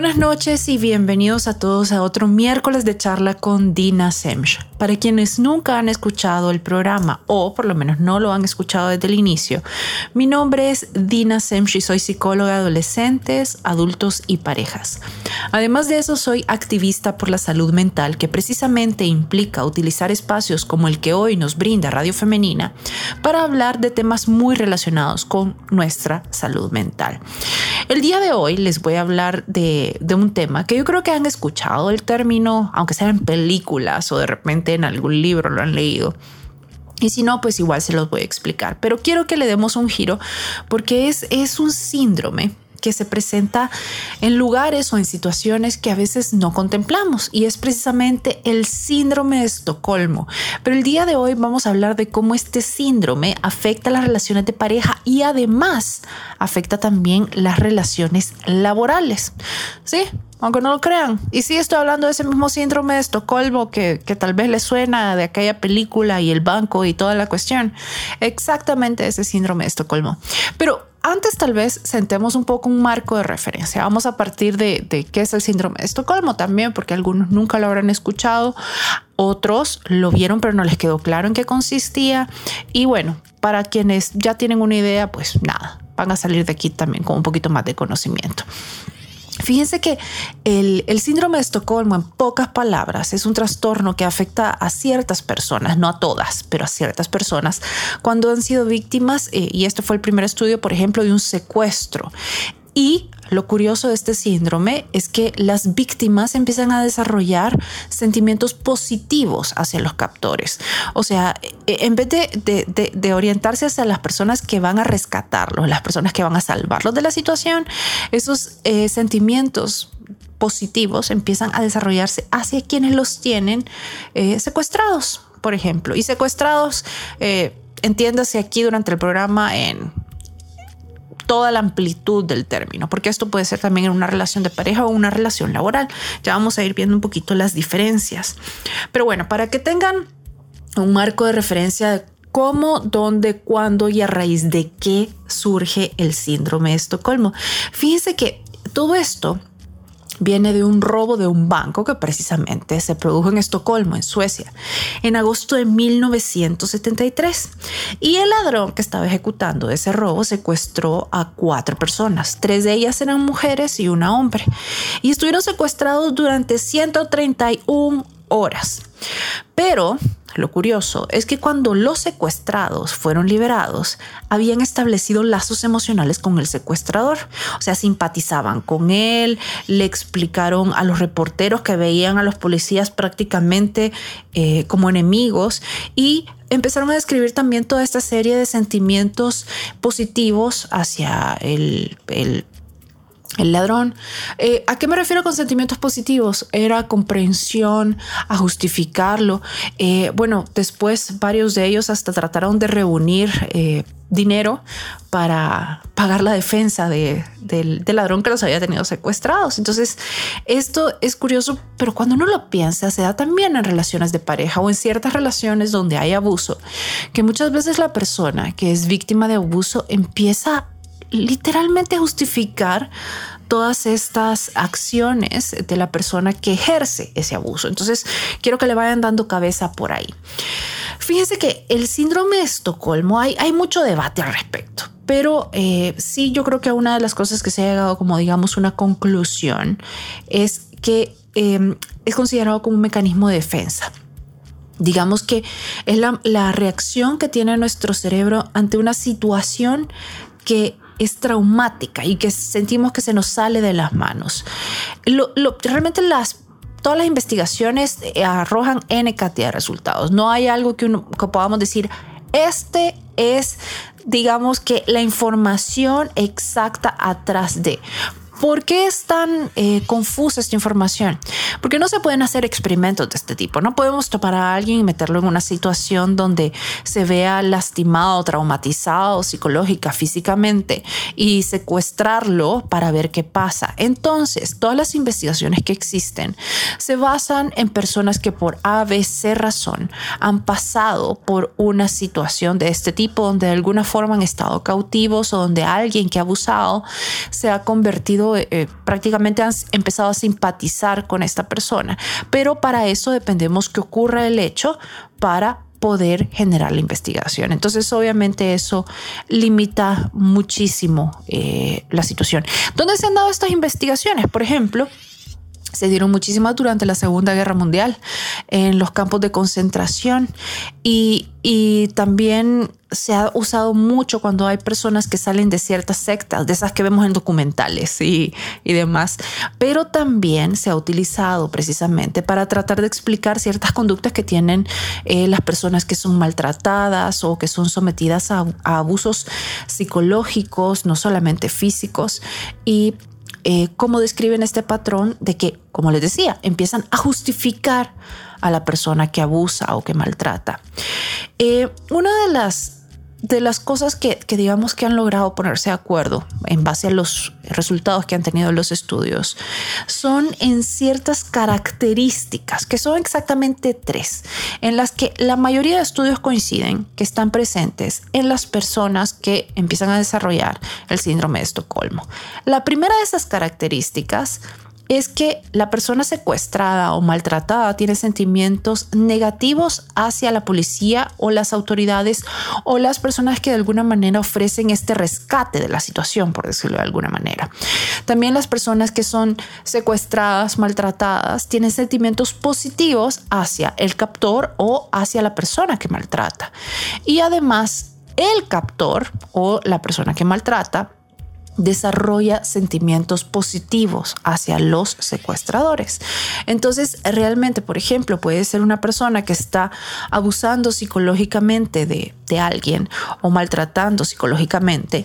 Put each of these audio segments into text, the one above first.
Buenas noches y bienvenidos a todos a otro miércoles de charla con Dina Semch. Para quienes nunca han escuchado el programa o por lo menos no lo han escuchado desde el inicio, mi nombre es Dina Semch y soy psicóloga de adolescentes, adultos y parejas. Además de eso, soy activista por la salud mental que precisamente implica utilizar espacios como el que hoy nos brinda Radio Femenina para hablar de temas muy relacionados con nuestra salud mental. El día de hoy les voy a hablar de, un tema que yo creo que han escuchado el término, aunque sea en películas o de repente en algún libro lo han leído. Y si no, pues igual se los voy a explicar. Pero quiero que le demos un giro porque es, es un síndrome que se presenta en lugares o en situaciones que a veces no contemplamos y es precisamente el síndrome de Estocolmo. Pero el día de hoy vamos a hablar de cómo este síndrome afecta las relaciones de pareja y además afecta también las relaciones laborales. Sí, aunque no lo crean. Y sí estoy hablando de ese mismo síndrome de Estocolmo que, que, tal vez le suena de aquella película y el banco y toda la cuestión. Exactamente ese síndrome de Estocolmo. Pero antes tal vez sentemos un poco un marco de referencia. Vamos a partir de, qué es el síndrome de Estocolmo también, porque algunos nunca lo habrán escuchado, otros lo vieron pero no les quedó claro en qué consistía. Y bueno, para quienes ya tienen una idea, pues nada, van a salir de aquí también con un poquito más de conocimiento. Fíjense que el, síndrome de Estocolmo, en pocas palabras, es un trastorno que afecta a ciertas personas, no a todas, pero a ciertas personas, cuando han sido víctimas, eh, y este fue el primer estudio, por ejemplo, de un secuestro. Y lo curioso de este síndrome es que las víctimas empiezan a desarrollar sentimientos positivos hacia los captores. O sea, e, en vez de, orientarse hacia las personas que van a rescatarlos, las personas que van a salvarlos de la situación, esos eh, sentimientos positivos empiezan a desarrollarse hacia quienes los tienen eh, secuestrados, por ejemplo. Y secuestrados, eh, entiéndase aquí durante el programa en toda la amplitud del término, porque esto puede ser también en una relación de pareja o una relación laboral. Ya vamos a ir viendo un poquito las diferencias. Pero bueno, para que tengan un marco de referencia de cómo, dónde, cuándo y a raíz de qué surge el síndrome de Estocolmo. Fíjense que todo esto viene de un robo de un banco que precisamente se produjo en Estocolmo, en Suecia, en agosto de 1973. Y el ladrón que estaba ejecutando ese robo secuestró a cuatro personas. Tres de ellas eran mujeres y una hombre. Y estuvieron secuestrados durante 131 horas. Pero lo curioso es que cuando los secuestrados fueron liberados, habían establecido lazos emocionales con el secuestrador. O sea, simpatizaban con él, le explicaron a los reporteros que veían a los policías prácticamente eh, como enemigos y empezaron a describir también toda esta serie de sentimientos positivos hacia el, el el ladrón. Eh, ¿A qué me refiero con sentimientos positivos? Era comprensión, a justificarlo. Eh, bueno, después varios de ellos hasta trataron de reunir eh, dinero para pagar la defensa del, ladrón que los había tenido secuestrados. Entonces, esto es curioso, pero cuando uno lo piensa, se da también en relaciones de pareja o en ciertas relaciones donde hay abuso, que muchas veces la persona que es víctima de abuso empieza literalmente justificar todas estas acciones de la persona que ejerce ese abuso. Entonces, quiero que le vayan dando cabeza por ahí. Fíjense que el síndrome de Estocolmo, hay, hay mucho debate al respecto, pero eh, sí yo creo que una de las cosas que se ha llegado como digamos una conclusión es que em, es considerado como un mecanismo de defensa. Digamos que es la, la reacción que tiene nuestro cerebro ante una situación que es traumática y que sentimos que se nos sale de las manos. Lo, realmente las todas las investigaciones eh, arrojan N cantidad de resultados. No hay algo que, uno, que podamos decir, este es, digamos que la información exacta atrás de. ¿Por qué es tan eh, confusa esta información? Porque no se pueden hacer experimentos de este tipo. No podemos topar a alguien y meterlo en una situación donde se vea lastimado, traumatizado psicológica, físicamente y secuestrarlo para ver qué pasa. Entonces, todas las investigaciones que existen se basan en personas que por ABC razón han pasado por una situación de este tipo donde de alguna forma han estado cautivos o donde alguien que ha abusado se ha convertido eh, prácticamente han empezado a simpatizar con esta persona. Pero para eso dependemos que ocurra el hecho para poder generar la investigación. Entonces, obviamente eso limita muchísimo eh, la situación. ¿Dónde se han dado estas investigaciones? Por ejemplo, se dieron muchísimas durante la Segunda Guerra Mundial en los campos de concentración. Y, también se ha usado mucho cuando hay personas que salen de ciertas sectas, de esas que vemos en documentales y, demás, pero también se ha utilizado precisamente para tratar de explicar ciertas conductas que tienen eh, las personas que son maltratadas o que son sometidas a, a abusos psicológicos, no solamente físicos, y eh, cómo describen este patrón de que, como les decía, empiezan a justificar a la persona que abusa o que maltrata. Eh, una de las de las cosas que, digamos que han logrado ponerse de acuerdo en base a los resultados que han tenido los estudios son en ciertas características, que son exactamente tres, en las que la mayoría de estudios coinciden que están presentes en las personas que empiezan a desarrollar el síndrome de Estocolmo. La primera de esas características es que la persona secuestrada o maltratada tiene sentimientos negativos hacia la policía o las autoridades o las personas que de alguna manera ofrecen este rescate de la situación, por decirlo de alguna manera. También las personas que son secuestradas, maltratadas, tienen sentimientos positivos hacia el captor o hacia la persona que maltrata. Y además, el captor o la persona que maltrata desarrolla sentimientos positivos hacia los secuestradores. Entonces, realmente, por ejemplo, puede ser una persona que está abusando psicológicamente de, alguien o maltratando psicológicamente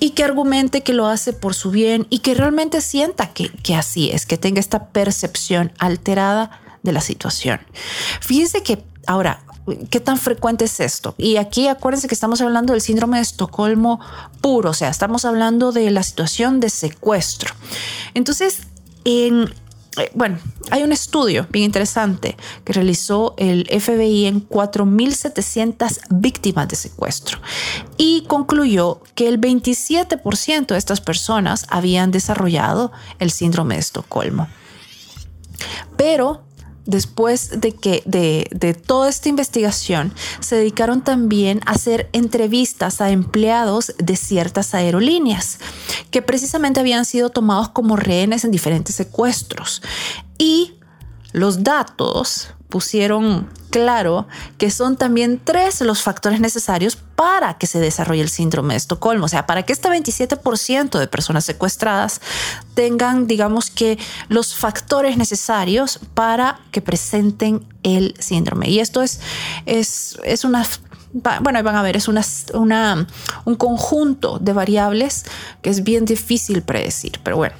y que argumente que lo hace por su bien y que realmente sienta que, que así es, que tenga esta percepción alterada de la situación. Fíjense que ahora, ¿Qué tan frecuente es esto? Y aquí acuérdense que estamos hablando del síndrome de Estocolmo puro, o sea, estamos hablando de la situación de secuestro. Entonces, en, eh, bueno, hay un estudio bien interesante que realizó el FBI en 4.700 víctimas de secuestro y concluyó que el 27% de estas personas habían desarrollado el síndrome de Estocolmo. Pero después de que de, toda esta investigación se dedicaron también a hacer entrevistas a empleados de ciertas aerolíneas que precisamente habían sido tomados como rehenes en diferentes secuestros. Y los datos pusieron claro que son también tres los factores necesarios para que se desarrolle el síndrome de Estocolmo. O sea, para que este 27% de personas secuestradas tengan, digamos que, los factores necesarios para que presenten el síndrome. Y esto es, es, es una bueno, van a ver, es una, una, un conjunto de variables que es bien difícil predecir, pero bueno.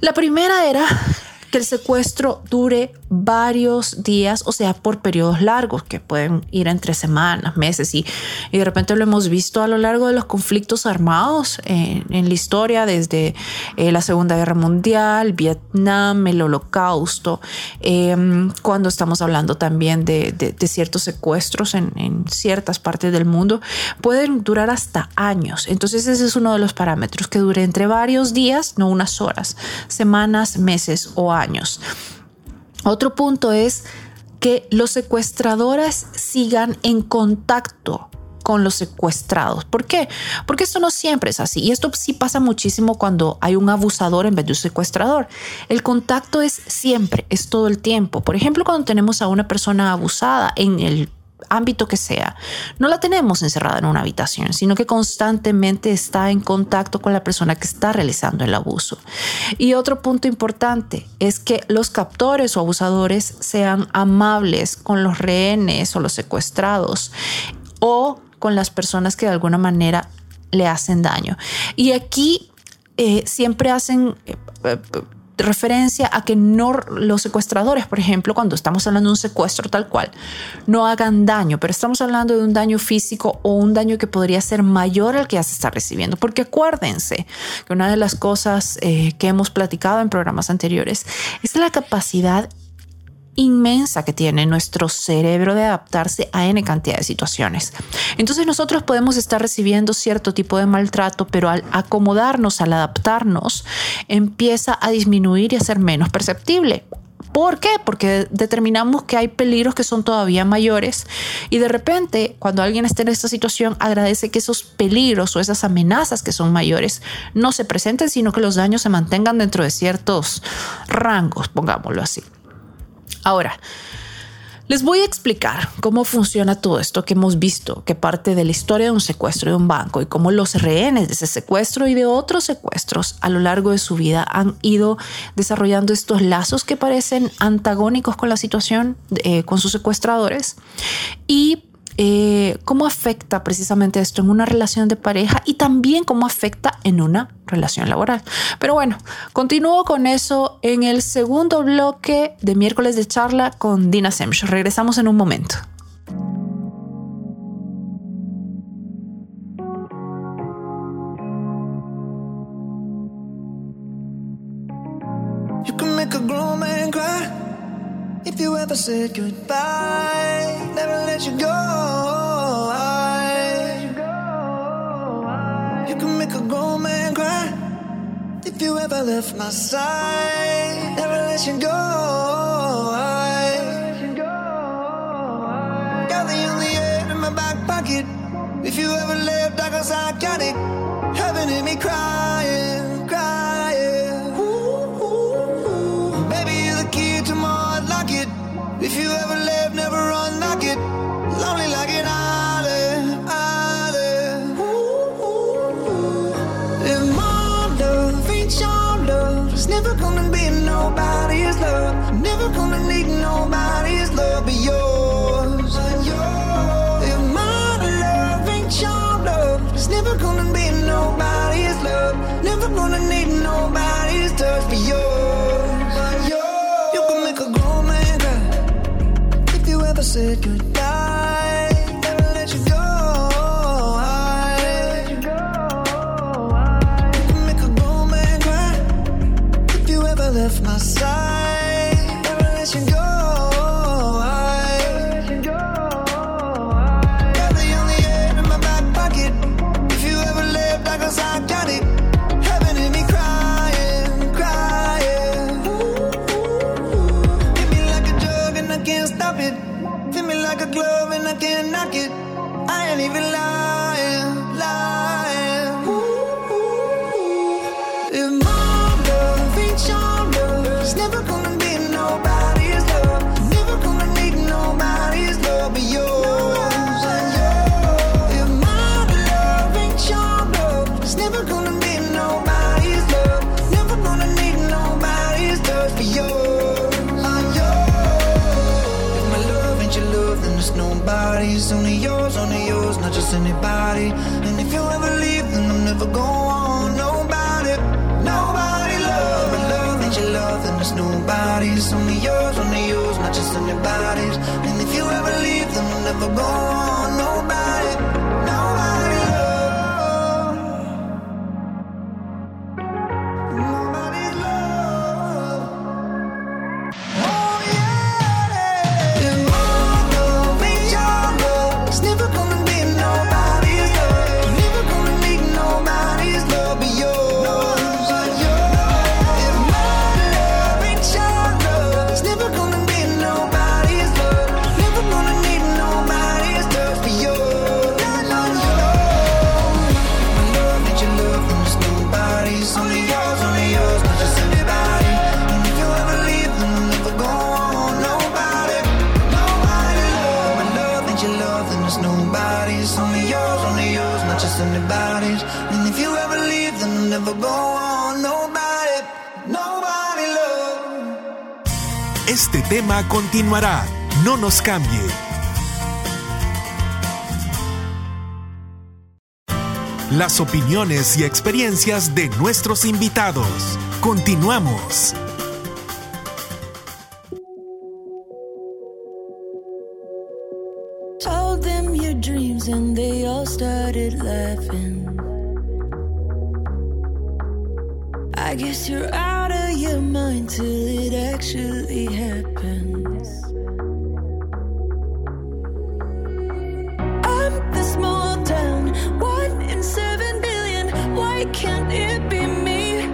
La primera era que el secuestro dure varios días, o sea, por periodos largos, que pueden ir entre semanas, meses, y, y de repente lo hemos visto a lo largo de los conflictos armados en, la historia, desde eh, la Segunda Guerra Mundial, Vietnam, el Holocausto, em, cuando estamos hablando también de, de, ciertos secuestros en, en, ciertas partes del mundo, pueden durar hasta años. Entonces ese es uno de los parámetros, que dure entre varios días, no unas horas, semanas, meses o años Otro punto es que los secuestradores sigan en contacto con los secuestrados. ¿Por qué? Porque esto no siempre es así. Y esto sí pasa muchísimo cuando hay un abusador en vez de un secuestrador. El contacto es siempre, es todo el tiempo. Por ejemplo, cuando tenemos a una persona abusada en el ámbito que sea, no la tenemos encerrada en una habitación, sino que constantemente está en contacto con la persona que está realizando el abuso. Y otro punto importante es que los captores o abusadores sean amables con los rehenes o los secuestrados o con las personas que de alguna manera le hacen daño. Y aquí eh, siempre hacen... Eh, eh, referencia a que no los secuestradores, por ejemplo, cuando estamos hablando de un secuestro tal cual, no hagan daño, pero estamos hablando de un daño físico o un daño que podría ser mayor al que ya se está recibiendo. Porque acuérdense que una de las cosas eh, que hemos platicado en programas anteriores es la capacidad inmensa que tiene nuestro cerebro de adaptarse a N cantidad de situaciones. Entonces nosotros podemos estar recibiendo cierto tipo de maltrato, pero al acomodarnos, al adaptarnos, empieza a disminuir y a ser menos perceptible. ¿Por qué? Porque determinamos que hay peligros que son todavía mayores y de repente cuando alguien está en esta situación agradece que esos peligros o esas amenazas que son mayores no se presenten, sino que los daños se mantengan dentro de ciertos rangos, pongámoslo así. Ahora, les voy a explicar cómo funciona todo esto que hemos visto, que parte de la historia de un secuestro de un banco y cómo los rehenes de ese secuestro y de otros secuestros a lo largo de su vida han ido desarrollando estos lazos que parecen antagónicos con la situación, eh, con sus secuestradores. Y eh, cómo afecta precisamente esto en una relación de pareja y también cómo afecta en una relación laboral. Pero bueno, continúo con eso en el segundo bloque de miércoles de charla con Dina Semch. Regresamos en un momento. If you ever said goodbye, never let you go. You can make a grown man cry if you ever left my side, never let you go. I got the only air in my back pocket. If you ever left, I I got it. Heaven in me crying, crying. Baby, you're the key to my. If you ever left, never just anybody. And if you ever leave, then I'm never going nobody. Nobody love. My love ain't your love, then it's nobody's. Only yours, only yours, not just anybody's. And if you ever leave, then I'm never going nobody. Nobody Este tema continuará. No nos cambie. Las opiniones y experiencias de nuestros invitados. Continuamos. Told them your dreams and they all started laughing. I guess you're out of your mind it actually happens. I'm the small town, one in seven billion. Why can't it be me?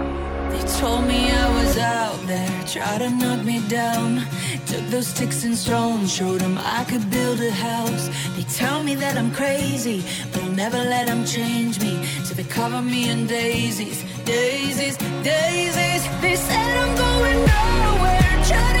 They told me I was out there, tried to knock me down. Took those sticks and stones, showed them I could build a house. They tell me that I'm crazy, but I'll never let them change me. So they cover me in daisies, daisies, daisies. They said I'm going nowhere, Shut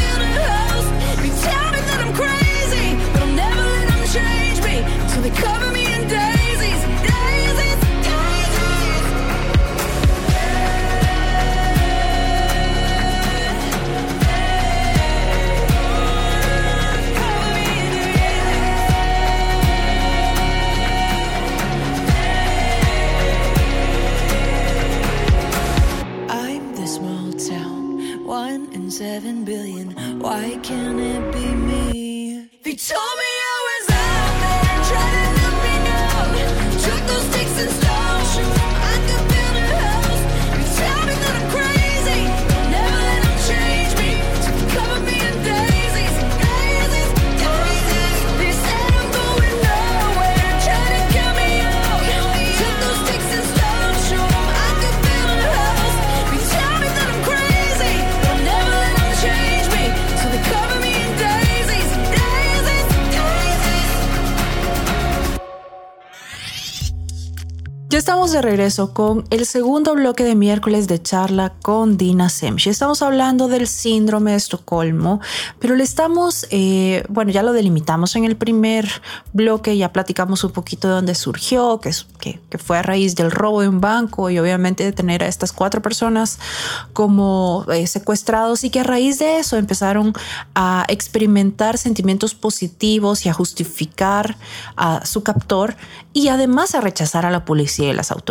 regreso con el segundo bloque de miércoles de charla con Dina Semch. Estamos hablando del síndrome de Estocolmo, pero le estamos, eh, bueno, ya lo delimitamos en el primer bloque, ya platicamos un poquito de dónde surgió, que, que fue a raíz del robo de un banco y obviamente de tener a estas cuatro personas como eh, secuestrados y que a raíz de eso empezaron a experimentar sentimientos positivos y a justificar a su captor y además a rechazar a la policía y las autoridades.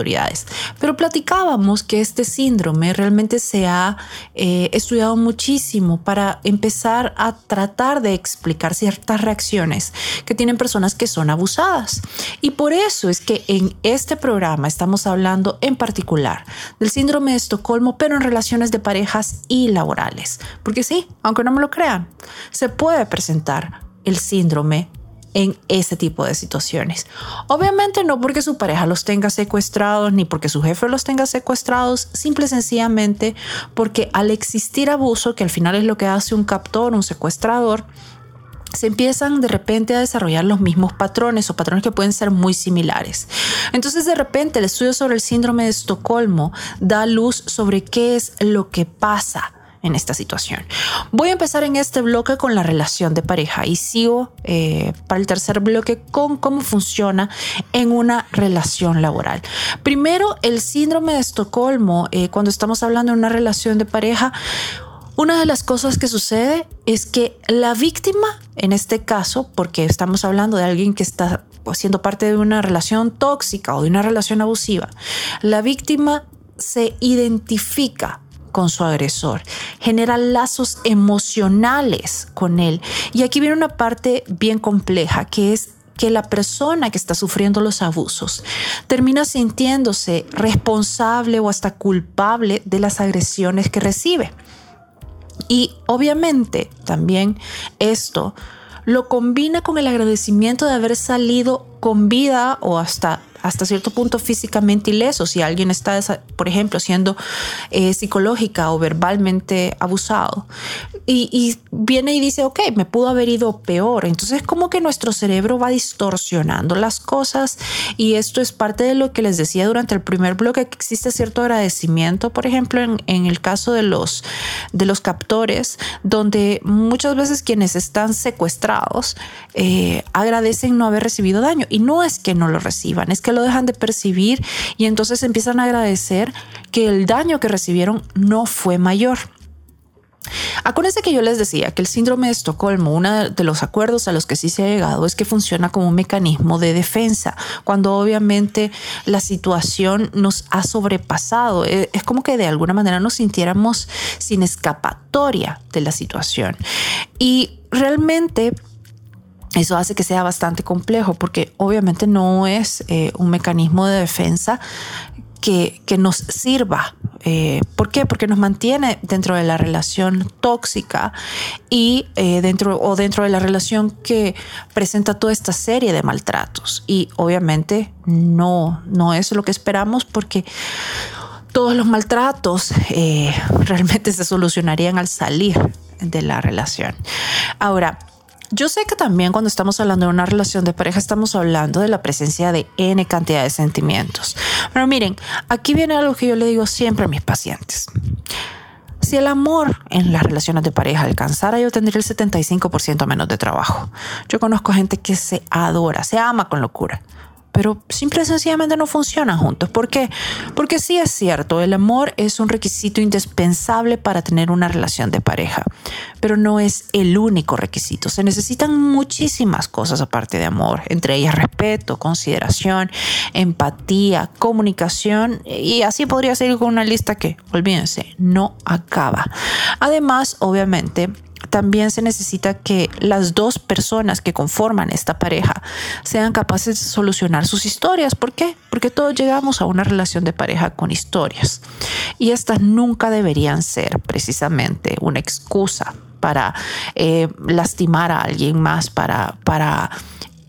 Pero platicábamos que este síndrome realmente se ha eh, estudiado muchísimo para empezar a tratar de explicar ciertas reacciones que tienen personas que son abusadas. Y por eso es que en este programa estamos hablando en particular del síndrome de Estocolmo, pero en relaciones de parejas y laborales. Porque sí, aunque no me lo crean, se puede presentar el síndrome en ese tipo de situaciones. Obviamente no porque su pareja los tenga secuestrados ni porque su jefe los tenga secuestrados, simple y sencillamente porque al existir abuso, que al final es lo que hace un captor, un secuestrador, se empiezan de repente a desarrollar los mismos patrones o patrones que pueden ser muy similares. Entonces de repente el estudio sobre el síndrome de Estocolmo da luz sobre qué es lo que pasa en esta situación. Voy a empezar en este bloque con la relación de pareja y sigo eh, para el tercer bloque con cómo funciona en una relación laboral. Primero, el síndrome de Estocolmo, eh, cuando estamos hablando de una relación de pareja, una de las cosas que sucede es que la víctima, en este caso, porque estamos hablando de alguien que está siendo parte de una relación tóxica o de una relación abusiva, la víctima se identifica con su agresor, genera lazos emocionales con él. Y aquí viene una parte bien compleja, que es que la persona que está sufriendo los abusos termina sintiéndose responsable o hasta culpable de las agresiones que recibe. Y obviamente también esto lo combina con el agradecimiento de haber salido con vida o hasta hasta cierto punto físicamente ileso. Si alguien está, por ejemplo, siendo eh, psicológica o verbalmente abusado y, y, viene y dice, ok, me pudo haber ido peor. Entonces, como que nuestro cerebro va distorsionando las cosas y esto es parte de lo que les decía durante el primer bloque, que existe cierto agradecimiento, por ejemplo, en, en el caso de los, de los captores, donde muchas veces quienes están secuestrados eh, agradecen no haber recibido daño y no es que no lo reciban, es que lo dejan de percibir y entonces empiezan a agradecer que el daño que recibieron no fue mayor. Acuérdense que yo les decía que el síndrome de Estocolmo, uno de los acuerdos a los que sí se ha llegado es que funciona como un mecanismo de defensa, cuando obviamente la situación nos ha sobrepasado. Es como que de alguna manera nos sintiéramos sin escapatoria de la situación. Y realmente eso hace que sea bastante complejo porque obviamente no es eh, un mecanismo de defensa que, que nos sirva. Eh, ¿Por qué? Porque nos mantiene dentro de la relación tóxica y eh, dentro o dentro de la relación que presenta toda esta serie de maltratos. Y obviamente no, no es lo que esperamos porque todos los maltratos realmente se solucionarían al salir de la relación. Ahora, yo sé que también cuando estamos hablando de una relación de pareja estamos hablando de la presencia de N cantidad de sentimientos. Pero miren, aquí viene algo que yo le digo siempre a mis pacientes. si el amor en las relaciones de pareja alcanzara, yo tendría el 75% menos de trabajo. Yo conozco gente que se adora, se ama con locura pero simple y sencillamente no funcionan juntos. ¿Por qué? Porque sí es cierto, el amor es un requisito indispensable para tener una relación de pareja, pero no es el único requisito. Se necesitan muchísimas cosas aparte de amor, entre ellas respeto, consideración, empatía, comunicación y así podría seguir con una lista que, olvídense, no acaba. Además, obviamente, también se necesita que las dos personas que conforman esta pareja sean capaces de solucionar sus historias. ¿Por qué? Porque todos llegamos a una relación de pareja con historias y estas nunca deberían ser precisamente una excusa para eh, lastimar a alguien más, para, para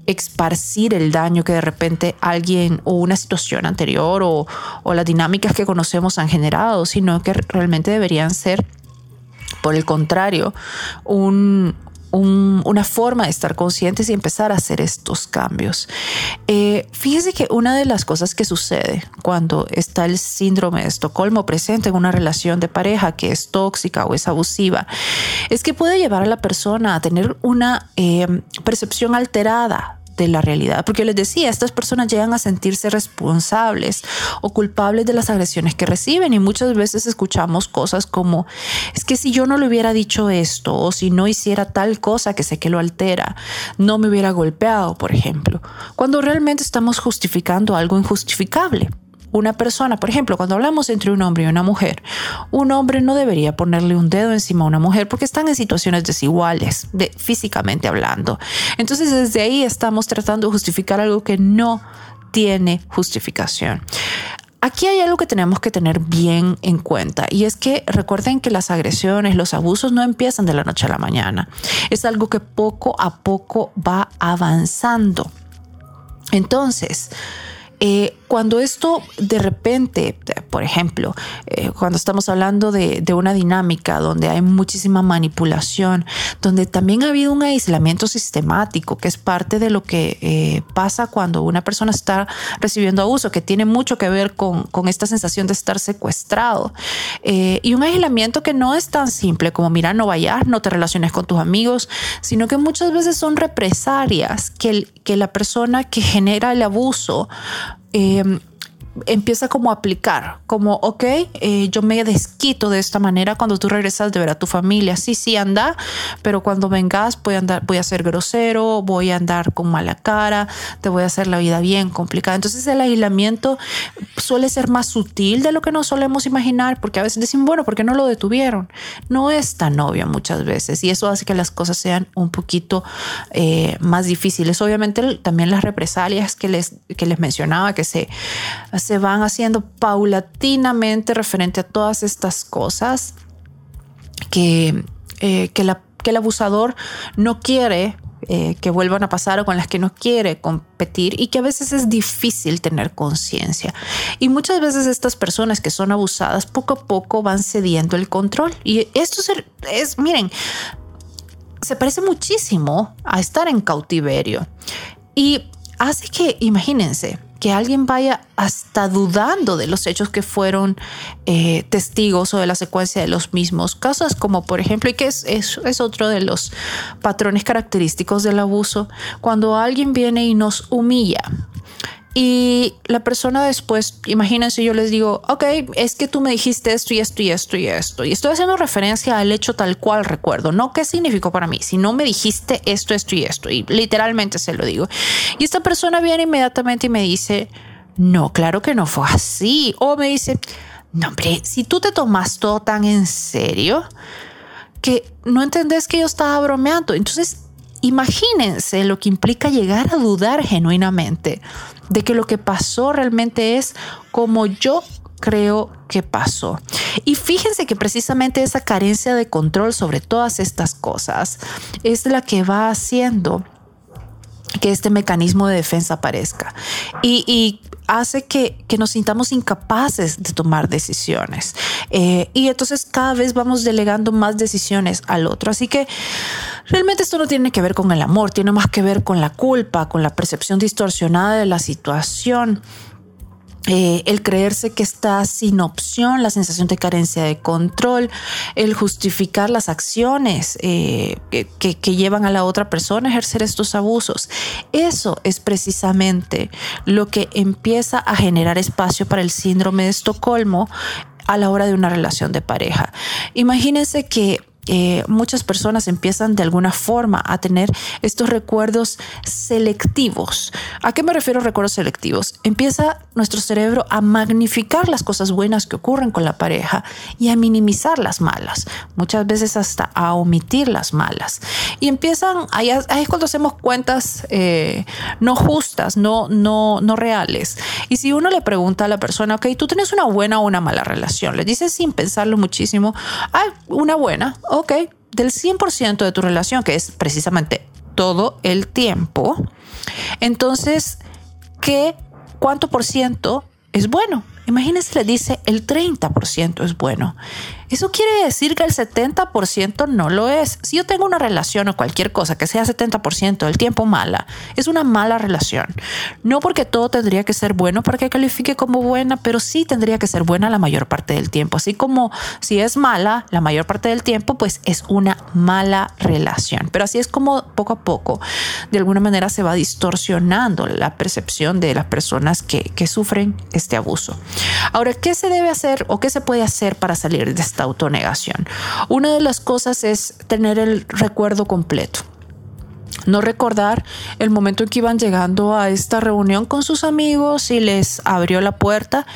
esparcir el daño que de repente alguien o una situación anterior o, o las dinámicas que conocemos han generado, sino que realmente deberían ser por el contrario, una forma de estar conscientes y empezar a hacer estos cambios. Eh, fíjense que una de las cosas que sucede cuando está el síndrome de Estocolmo presente en una relación de pareja que es tóxica o es abusiva, es que puede llevar a la persona a tener una eh, percepción alterada de la realidad. Porque les decía, estas personas llegan a sentirse responsables o culpables de las agresiones que reciben. Y muchas veces escuchamos cosas como, es que si yo no le hubiera dicho esto o si no hiciera tal cosa que sé que lo altera, no me hubiera golpeado, por ejemplo, cuando realmente estamos justificando algo injustificable una persona, por ejemplo, cuando hablamos entre un hombre y una mujer, un hombre no debería ponerle un dedo encima a una mujer porque están en situaciones desiguales, de, físicamente hablando. Entonces, desde ahí estamos tratando de justificar algo que no tiene justificación. Aquí hay algo que tenemos que tener bien en cuenta y es que recuerden que las agresiones, los abusos no empiezan de la noche a la mañana. Es algo que poco a poco va avanzando. Entonces, eh, cuando esto de repente, por ejemplo, eh, cuando estamos hablando de, una dinámica donde hay muchísima manipulación, donde también ha habido un aislamiento sistemático, que es parte de lo que eh, pasa cuando una persona está recibiendo abuso, que tiene mucho que ver con, con esta sensación de estar secuestrado. y un aislamiento que no es tan simple como, mira, no vayas, no te relaciones con tus amigos, sino que muchas veces son represalias que, que la persona que genera el abuso eh, empieza como a aplicar, como, ok, eh, yo me desquito de esta manera cuando tú regresas de ver a tu familia, sí, sí, anda, pero cuando vengas voy a, andar, voy a ser grosero, voy a andar con mala cara, te voy a hacer la vida bien complicada. Entonces el aislamiento suele ser más sutil de lo que nos solemos imaginar, porque a veces decimos, bueno, ¿por qué no lo detuvieron? No es tan obvio muchas veces y eso hace que las cosas sean un poquito eh, más difíciles. Obviamente también las represalias que les, que les mencionaba, que se se van haciendo paulatinamente referente a todas estas cosas que, eh, que, el abusador no quiere eh, que vuelvan a pasar o con las que no quiere competir y que a veces es difícil tener conciencia. Y muchas veces estas personas que son abusadas poco a poco van cediendo el control. Y esto es, es miren, se parece muchísimo a estar en cautiverio. Y hace que, imagínense, que alguien vaya hasta dudando de los hechos que fueron eh, testigos o de la secuencia de los mismos. Casos como, por ejemplo, y que es, es, otro de los patrones característicos del abuso, cuando alguien viene y nos humilla y la persona después, imagínense, yo les digo, ok, es que tú me dijiste esto y esto y esto y esto. Y estoy haciendo referencia al hecho tal cual recuerdo, no qué significó para mí, si no me dijiste esto, esto y esto. Y literalmente se lo digo. Y esta persona viene inmediatamente y me dice, no, claro que no fue así. O me dice, no, hombre, si tú te tomas todo tan en serio que no entendés que yo estaba bromeando. Entonces, imagínense lo que implica llegar a dudar genuinamente de que lo que pasó realmente es como yo creo que pasó. Y fíjense que precisamente esa carencia de control sobre todas estas cosas es la que va haciendo que este mecanismo de defensa aparezca y, hace que, nos sintamos incapaces de tomar decisiones. Eh, y entonces cada vez vamos delegando más decisiones al otro. Así que realmente esto no tiene que ver con el amor, tiene más que ver con la culpa, con la percepción distorsionada de la situación eh, el creerse que está sin opción, la sensación de carencia de control, el justificar las acciones eh, que, que, llevan a la otra persona a ejercer estos abusos. Eso es precisamente lo que empieza a generar espacio para el síndrome de Estocolmo a la hora de una relación de pareja. Imagínense que eh, muchas personas empiezan de alguna forma a tener estos recuerdos selectivos. ¿A qué me refiero recuerdos selectivos? Empieza nuestro cerebro a magnificar las cosas buenas que ocurren con la pareja y a minimizar las malas, muchas veces hasta a omitir las malas. Y empiezan, ahí, es cuando hacemos cuentas eh, no justas, no, no, no reales. Y si uno le pregunta a la persona, ok, tú tienes una buena o una mala relación, le dices sin pensarlo muchísimo, ah, una buena, ok, del 100% de tu relación, que es precisamente todo el tiempo, entonces, ¿qué, ¿cuánto por ciento es bueno? Imagínense, le dice el 30% es bueno. Eso quiere decir que el 70% no lo es. Si yo tengo una relación o cualquier cosa que sea 70% del tiempo mala, es una mala relación. No porque todo tendría que ser bueno para que califique como buena, pero sí tendría que ser buena la mayor parte del tiempo. Así como si es mala la mayor parte del tiempo, pues es una mala relación. Pero así es como poco a poco, de alguna manera, se va distorsionando la percepción de las personas que, que sufren este abuso. Ahora, ¿qué se debe hacer o qué se puede hacer para salir de esta autonegación. Una de las cosas es tener el recuerdo completo. No recordar el momento en que iban llegando a esta reunión con sus amigos y les abrió la puerta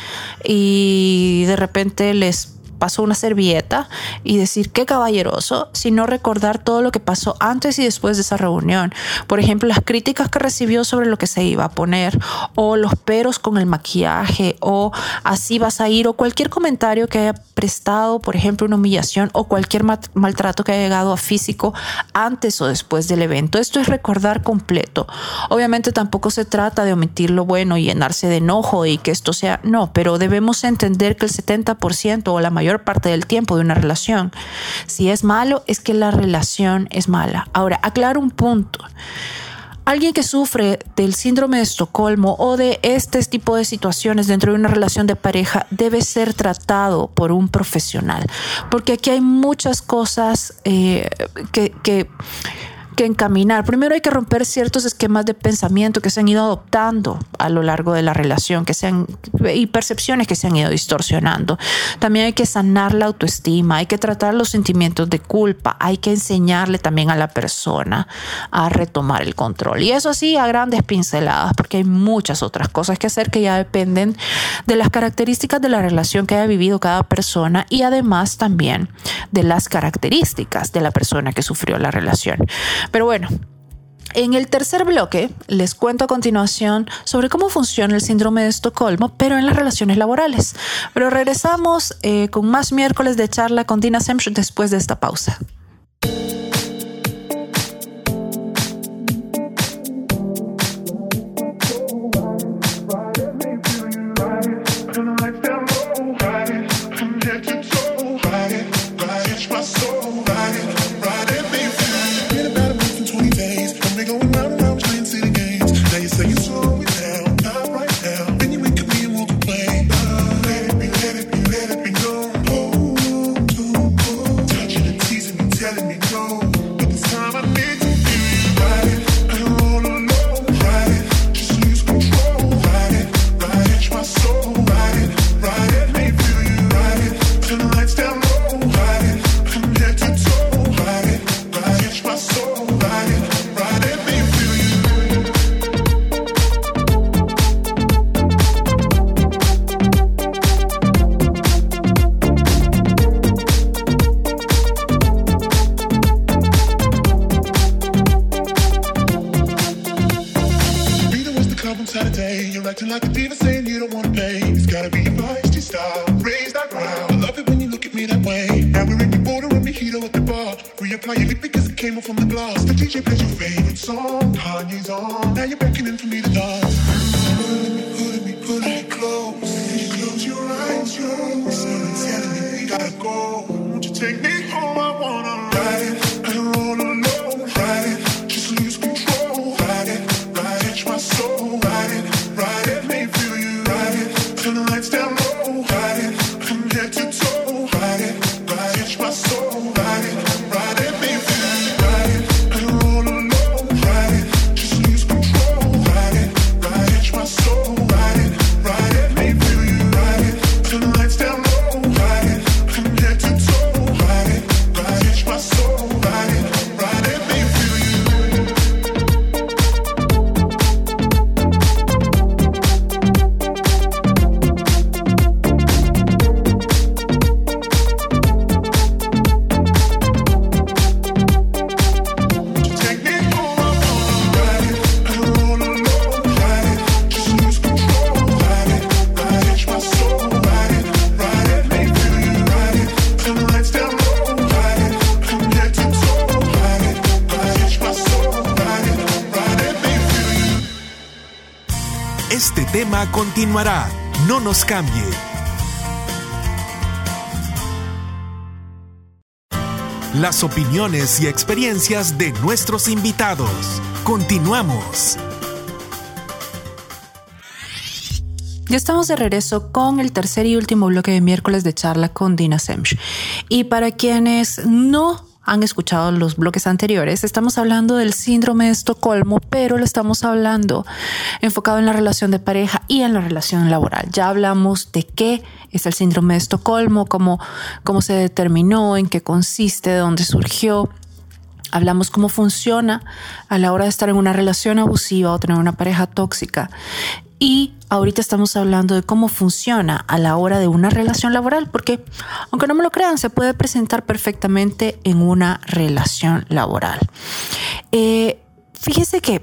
y de repente les pasó una servilleta y decir qué caballeroso, sino recordar todo lo que pasó antes y después de esa reunión. Por ejemplo, las críticas que recibió sobre lo que se iba a poner, o los peros con el maquillaje, o así vas a ir, o cualquier comentario que haya prestado, por ejemplo, una humillación o cualquier maltrato que haya llegado a físico antes o después del evento. Esto es recordar completo. Obviamente tampoco se trata de omitir lo bueno y llenarse de enojo y que esto sea, no, pero debemos entender que el 70% o la parte del tiempo de una relación. Si es malo, es que la relación es mala. Ahora, aclaro un punto. Alguien que sufre del síndrome de Estocolmo o de este tipo de situaciones dentro de una relación de pareja debe ser tratado por un profesional, porque aquí hay muchas cosas eh, que que encaminar. Primero hay que romper ciertos esquemas de pensamiento que se han ido adoptando a lo largo de la relación, que se han, y percepciones que se han ido distorsionando. También hay que sanar la autoestima, hay que tratar los sentimientos de culpa, hay que enseñarle también a la persona a retomar el control. Y eso sí, a grandes pinceladas, porque hay muchas otras cosas que hacer que ya dependen de las características de la relación que haya vivido cada persona y además también de las características de la persona que sufrió la relación. Pero bueno, en el tercer bloque les cuento a continuación sobre cómo funciona el síndrome de Estocolmo, pero en las relaciones laborales. Pero regresamos eh, con más miércoles de charla con Dina Semch después de esta pausa. Continuará. No nos cambie. Las opiniones y experiencias de nuestros invitados. Continuamos. Ya estamos de regreso con el tercer y último bloque de miércoles de charla con Dina Semch. Y para quienes no han escuchado los bloques anteriores, estamos hablando del síndrome de Estocolmo, pero lo estamos hablando enfocado en la relación de pareja y en la relación laboral. Ya hablamos de qué es el síndrome de Estocolmo, cómo, cómo se determinó, en qué consiste, de dónde surgió. Hablamos cómo funciona a la hora de estar en una relación abusiva o tener una pareja tóxica. Y ahorita estamos hablando de cómo funciona a la hora de una relación laboral, porque aunque no me lo crean, se puede presentar perfectamente en una relación laboral. Eh, fíjese que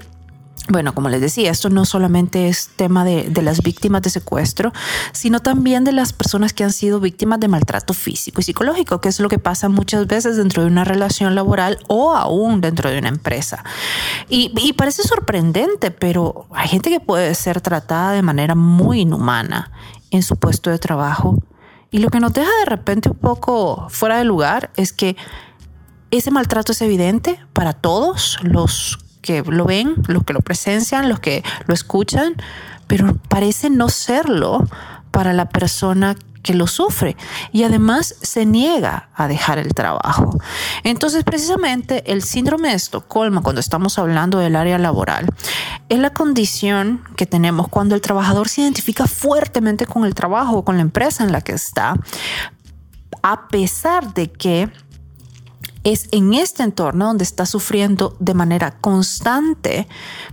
bueno, como les decía, esto no solamente es tema de, las víctimas de secuestro, sino también de las personas que han sido víctimas de maltrato físico y psicológico, que es lo que pasa muchas veces dentro de una relación laboral o aún dentro de una empresa. Y, y parece sorprendente, pero hay gente que puede ser tratada de manera muy inhumana en su puesto de trabajo. Y lo que nos deja de repente un poco fuera de lugar es que ese maltrato es evidente para todos los que lo ven, los que lo presencian, los que lo escuchan, pero parece no serlo para la persona que lo sufre y además se niega a dejar el trabajo. Entonces, precisamente el síndrome de Estocolmo, cuando estamos hablando del área laboral, es la condición que tenemos cuando el trabajador se identifica fuertemente con el trabajo o con la empresa en la que está, a pesar de que es en este entorno donde está sufriendo de manera constante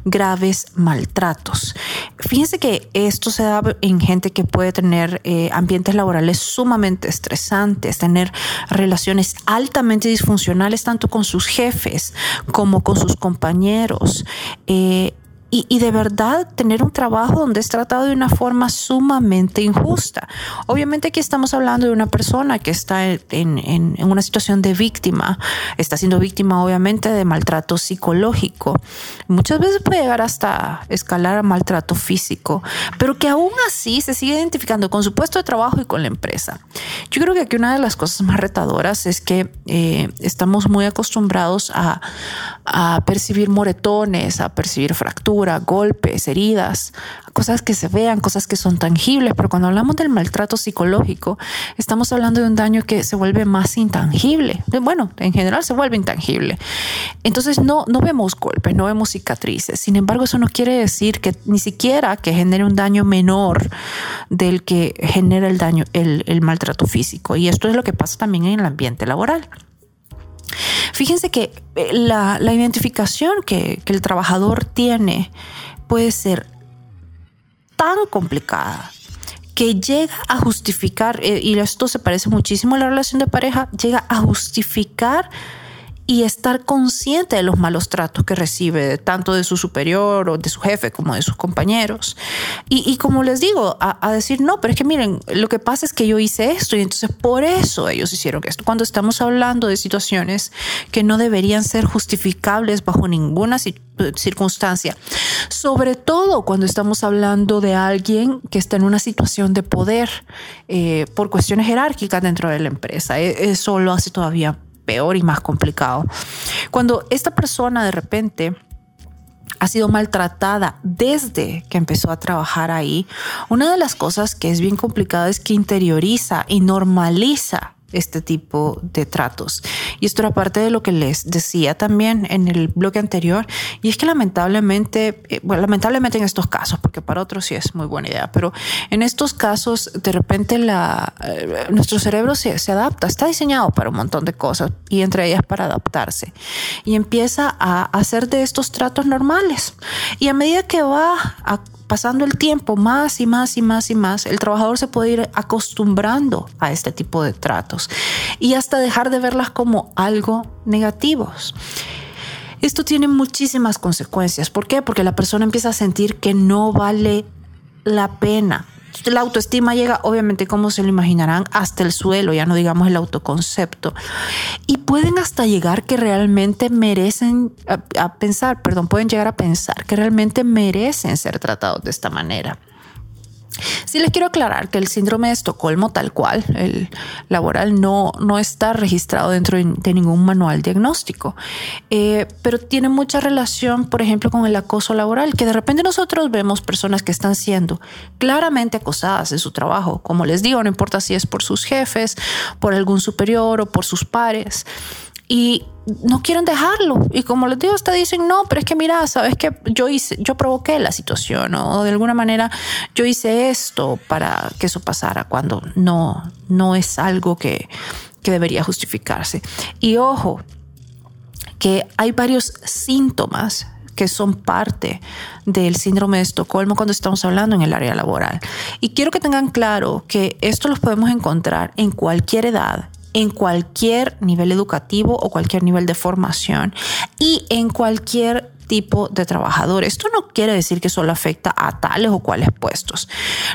graves maltratos. Fíjense que esto se da en gente que puede tener eh, ambientes laborales sumamente estresantes, tener relaciones altamente disfuncionales tanto con sus jefes como con sus compañeros. Eh, y, de verdad tener un trabajo donde es tratado de una forma sumamente injusta. Obviamente aquí estamos hablando de una persona que está en, una situación de víctima, está siendo víctima obviamente de maltrato psicológico. Muchas veces puede llegar hasta escalar a maltrato físico, pero que aún así se sigue identificando con su puesto de trabajo y con la empresa. Yo creo que aquí una de las cosas más retadoras es que eh, estamos muy acostumbrados a, a percibir moretones, a percibir fracturas, golpes, heridas, cosas que se vean, cosas que son tangibles, pero cuando hablamos del maltrato psicológico, estamos hablando de un daño que se vuelve más intangible. Bueno, en general se vuelve intangible. Entonces no, no vemos golpes, no vemos cicatrices. Sin embargo, eso no quiere decir que ni siquiera que genere un daño menor del que genera el daño, el, el maltrato físico. Y esto es lo que pasa también en el ambiente laboral. Fíjense que eh, la, identificación que, el trabajador tiene puede ser tan complicada que llega a justificar, eh, y esto se parece muchísimo a la relación de pareja, llega a justificar y estar consciente de los malos tratos que recibe tanto de su superior o de su jefe como de sus compañeros. Y, como les digo, a, decir, no, pero es que miren, lo que pasa es que yo hice esto y entonces por eso ellos hicieron esto. Cuando estamos hablando de situaciones que no deberían ser justificables bajo ninguna circunstancia, sobre todo cuando estamos hablando de alguien que está en una situación de poder eh, por cuestiones jerárquicas dentro de la empresa. E, eso lo hace todavía peor y más complicado. Cuando esta persona de repente ha sido maltratada desde que empezó a trabajar ahí, una de las cosas que es bien complicada es que interioriza y normaliza este tipo de tratos. Y esto era parte de lo que les decía también en el bloque anterior. Y es que lamentablemente, eh, bueno, lamentablemente en estos casos, porque para otros sí es muy buena idea, pero en estos casos de repente la, eh, nuestro cerebro se, se adapta, está diseñado para un montón de cosas y entre ellas para adaptarse. Y empieza a hacer de estos tratos normales. Y a medida que va a pasando el tiempo más y más y más y más, el trabajador se puede ir acostumbrando a este tipo de tratos y hasta dejar de verlas como algo negativos. Esto tiene muchísimas consecuencias. ¿Por qué? Porque la persona empieza a sentir que no vale la pena la autoestima llega, obviamente, como se lo imaginarán, hasta el suelo, ya no digamos el autoconcepto. Y pueden hasta llegar que realmente merecen, a, pensar, perdón, pueden llegar a pensar que realmente merecen ser tratados de esta manera. Sí les quiero aclarar que el síndrome de Estocolmo tal cual, el laboral, no, no está registrado dentro de ningún manual diagnóstico, eh, pero tiene mucha relación, por ejemplo, con el acoso laboral, que de repente nosotros vemos personas que están siendo claramente acosadas en su trabajo. Como les digo, no importa si es por sus jefes, por algún superior o por sus pares y no quieren dejarlo. Y como les digo, hasta dicen, no, pero es que mira, sabes que yo hice, yo provoqué la situación o de alguna manera yo hice esto para que eso pasara cuando no, no es algo que, que debería justificarse. Y ojo, que hay varios síntomas que son parte del síndrome de Estocolmo cuando estamos hablando en el área laboral. Y quiero que tengan claro que esto los podemos encontrar en cualquier edad, en cualquier nivel educativo o cualquier nivel de formación y en cualquier tipo de trabajador. Esto no quiere decir que solo afecta a tales o cuales puestos.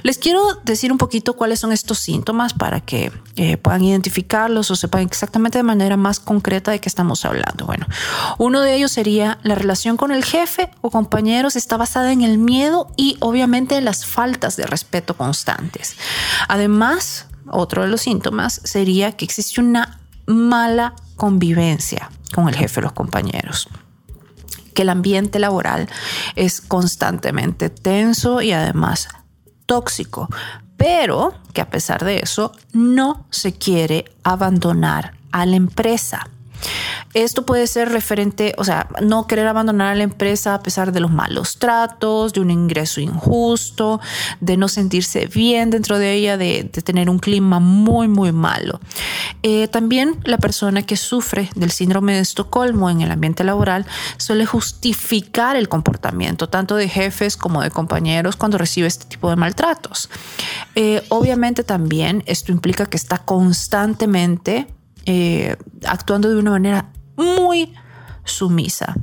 Les quiero decir un poquito cuáles son estos síntomas para que eh, puedan identificarlos o sepan exactamente de manera más concreta de qué estamos hablando. Bueno, uno de ellos sería la relación con el jefe o compañeros está basada en el miedo y obviamente en las faltas de respeto constantes. Además, otro de los síntomas sería que existe una mala convivencia con el jefe los compañeros que el ambiente laboral es constantemente tenso y además tóxico, pero que a pesar de eso no se quiere abandonar a la empresa. Esto puede ser referente, o sea, no querer abandonar a la empresa a pesar de los malos tratos, de un ingreso injusto, de no sentirse bien dentro de ella, de, tener un clima muy, muy malo. Eh, también la persona que sufre del síndrome de Estocolmo en el ambiente laboral suele justificar el comportamiento tanto de jefes como de compañeros cuando recibe este tipo de maltratos. Eh, obviamente también esto implica que está constantemente eh, actuando de una manera muy sumisa.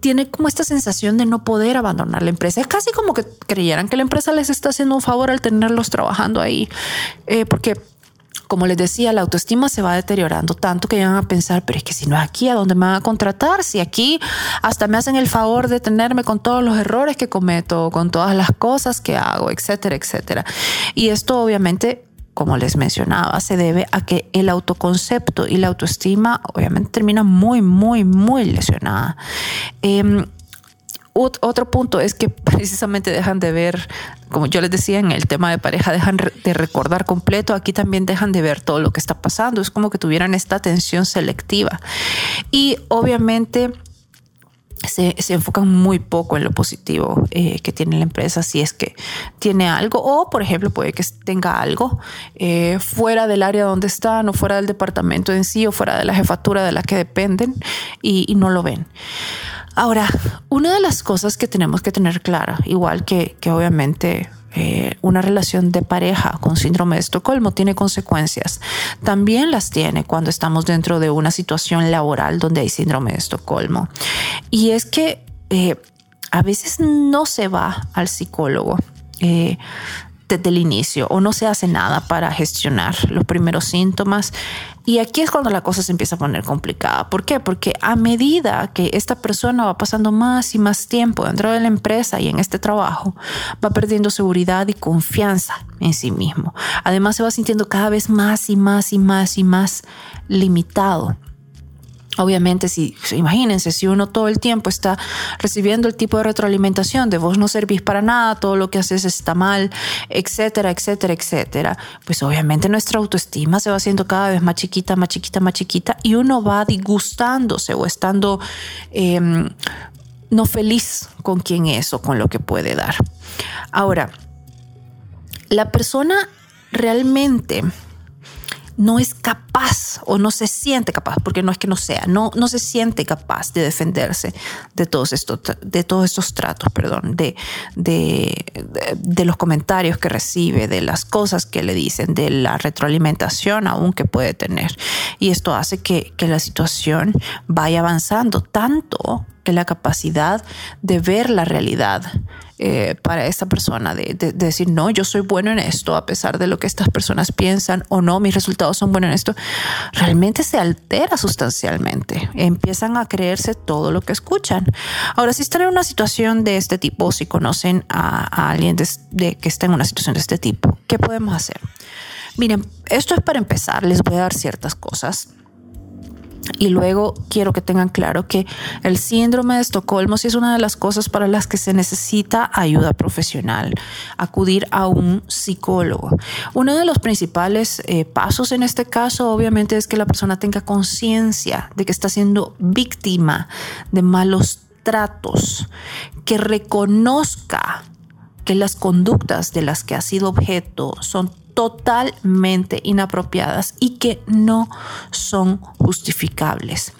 Tiene como esta sensación de no poder abandonar la empresa. Es casi como que creyeran que la empresa les está haciendo un favor al tenerlos trabajando ahí, eh, porque como les decía, la autoestima se va deteriorando tanto que llegan a pensar, pero es que si no es aquí, ¿a dónde me van a contratar? Si aquí hasta me hacen el favor de tenerme con todos los errores que cometo, con todas las cosas que hago, etcétera, etcétera. Y esto obviamente como les mencionaba, se debe a que el autoconcepto y la autoestima obviamente terminan muy, muy, muy lesionada. Em, otro punto es que precisamente dejan de ver, como yo les decía en el tema de pareja, dejan de recordar completo, aquí también dejan de ver todo lo que está pasando, es como que tuvieran esta atención selectiva. Y obviamente se, enfocan muy poco en lo positivo eh, que tiene la empresa, si es que tiene algo, o por ejemplo puede que tenga algo eh, fuera del área donde están, o fuera del departamento en sí, o fuera de la jefatura de la que dependen, y, no lo ven. Ahora, una de las cosas que tenemos que tener clara, igual que, que obviamente eh, una relación de pareja con síndrome de Estocolmo tiene consecuencias. También las tiene cuando estamos dentro de una situación laboral donde hay síndrome de Estocolmo. Y es que eh, a veces no se va al psicólogo. Eh, desde el inicio o no se hace nada para gestionar los primeros síntomas. Y aquí es cuando la cosa se empieza a poner complicada. ¿Por qué? Porque a medida que esta persona va pasando más y más tiempo dentro de la empresa y en este trabajo, va perdiendo seguridad y confianza en sí mismo. Además se va sintiendo cada vez más y más y más y más limitado Obviamente, si imagínense, si uno todo el tiempo está recibiendo el tipo de retroalimentación de vos no servís para nada, todo lo que haces está mal, etcétera, etcétera, etcétera, pues obviamente nuestra autoestima se va haciendo cada vez más chiquita, más chiquita, más chiquita y uno va disgustándose o estando em, no feliz con quién es o con lo que puede dar. Ahora, la persona realmente no es capaz o no se siente capaz, porque no es que no sea, no, no se siente capaz de defenderse de todos estos, de todos tratos, perdón, de, de, los comentarios que recibe, de las cosas que le dicen, de la retroalimentación aún que puede tener. Y esto hace que, que la situación vaya avanzando tanto que la capacidad de ver la realidad eh, para esta persona de, de- de decir, no, yo soy bueno en esto, a pesar de lo que estas personas piensan, o no, mis resultados son buenos en esto, realmente se altera sustancialmente. Empiezan a creerse todo lo que escuchan. Ahora, si están en una situación de este tipo, si conocen a, alguien de- que está en una situación de este tipo, ¿qué podemos hacer? Miren, esto es para empezar, les voy a dar ciertas cosas. Y luego quiero que tengan claro que el síndrome de Estocolmo sí es una de las cosas para las que se necesita ayuda profesional, acudir a un psicólogo. Uno de los principales eh, pasos en este caso obviamente es que la persona tenga conciencia de que está siendo víctima de malos tratos, que reconozca que las conductas de las que ha sido objeto son totalmente inapropiadas y que no son justificables.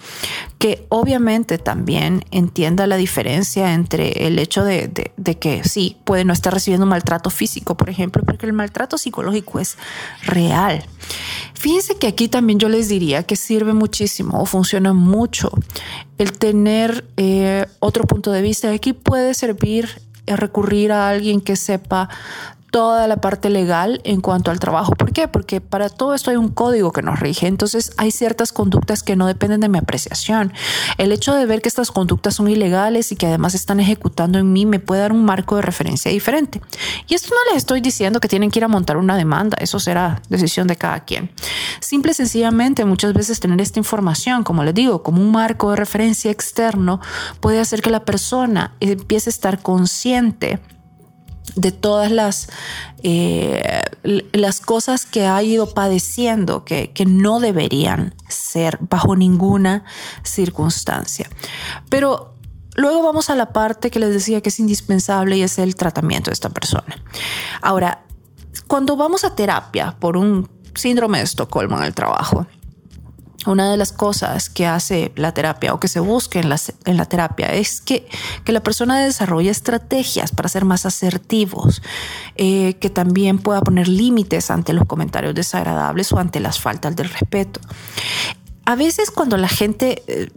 Que obviamente también entienda la diferencia entre el hecho de, que sí, puede no estar recibiendo maltrato físico, por ejemplo, porque el maltrato psicológico es real. Fíjense que aquí también yo les diría que sirve muchísimo o funciona mucho el tener eh, otro punto de vista. Aquí puede servir eh, recurrir a alguien que sepa toda la parte legal en cuanto al trabajo. ¿Por qué? Porque para todo esto hay un código que nos rige. Entonces hay ciertas conductas que no dependen de mi apreciación. El hecho de ver que estas conductas son ilegales y que además están ejecutando en mí me puede dar un marco de referencia diferente. Y esto no les estoy diciendo que tienen que ir a montar una demanda. Eso será decisión de cada quien. Simple y sencillamente muchas veces tener esta información, como les digo, como un marco de referencia externo, puede hacer que la persona empiece a estar consciente de todas las, eh, las cosas que ha ido padeciendo que, que no deberían ser bajo ninguna circunstancia. Pero luego vamos a la parte que les decía que es indispensable y es el tratamiento de esta persona. Ahora, cuando vamos a terapia por un síndrome de Estocolmo en el trabajo, una de las cosas que hace la terapia o que se busca en la, en la terapia es que, que la persona desarrolle estrategias para ser más asertivos, eh, que también pueda poner límites ante los comentarios desagradables o ante las faltas del respeto. A veces cuando la gente eh,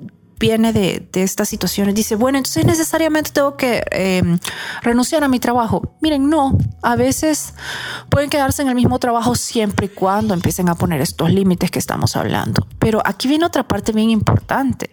viene de, estas situaciones dice, bueno, entonces necesariamente tengo que eh, renunciar a mi trabajo. Miren, no, a veces pueden quedarse en el mismo trabajo siempre y cuando empiecen a poner estos límites que estamos hablando. Pero aquí viene otra parte bien importante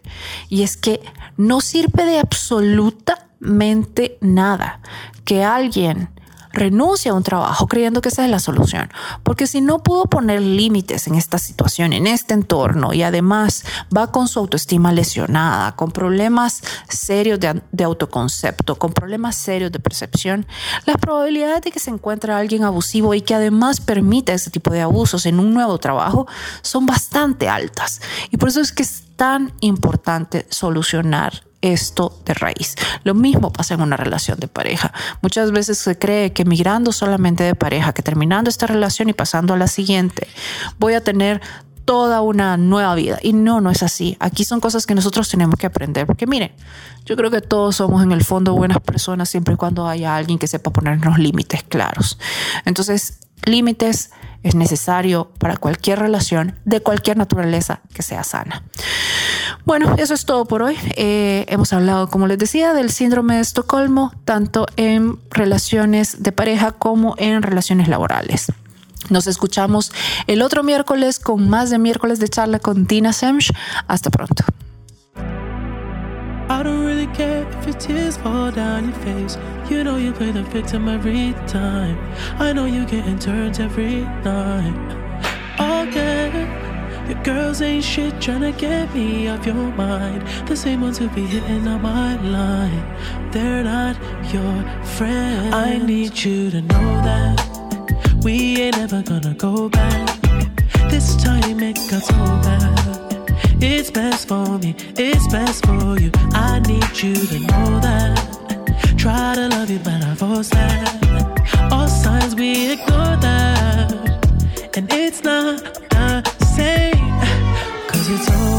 y es que no sirve de absolutamente nada que alguien renuncie a un trabajo creyendo que esa es la solución. Porque si no pudo poner límites en esta situación, en este entorno, y además va con su autoestima lesionada, con problemas serios de, de autoconcepto, con problemas serios de percepción, las probabilidades de que se encuentre alguien abusivo y que además permita ese tipo de abusos en un nuevo trabajo son bastante altas. Y por eso es que es tan importante solucionar esto de raíz. Lo mismo pasa en una relación de pareja. Muchas veces se cree que migrando solamente de pareja, que terminando esta relación y pasando a la siguiente, voy a tener toda una nueva vida. Y no, no es así. Aquí son cosas que nosotros tenemos que aprender. Porque miren, yo creo que todos somos en el fondo buenas personas siempre y cuando haya alguien que sepa ponernos límites claros. Entonces, límites es necesario para cualquier relación de cualquier naturaleza que sea sana. Bueno, eso es todo por hoy. Eh, hemos hablado, como les decía, del síndrome de Estocolmo, tanto en relaciones de pareja como en relaciones laborales. Nos escuchamos el otro miércoles con más de miércoles de charla con Dina Semch. Hasta pronto. I don't really care if your tears fall down your face. You know you play the victim every time. I know you getting turns every night. Again, your girls ain't shit tryna get me off your mind. The same ones who be hitting on my line. They're not your friends. I need you to know that we ain't ever gonna go back. This time it got so bad. It's best for me, it's best for you. I need you to know that. Try to love you, but I force that. All signs we ignore that. And it's not the same. Cause it's over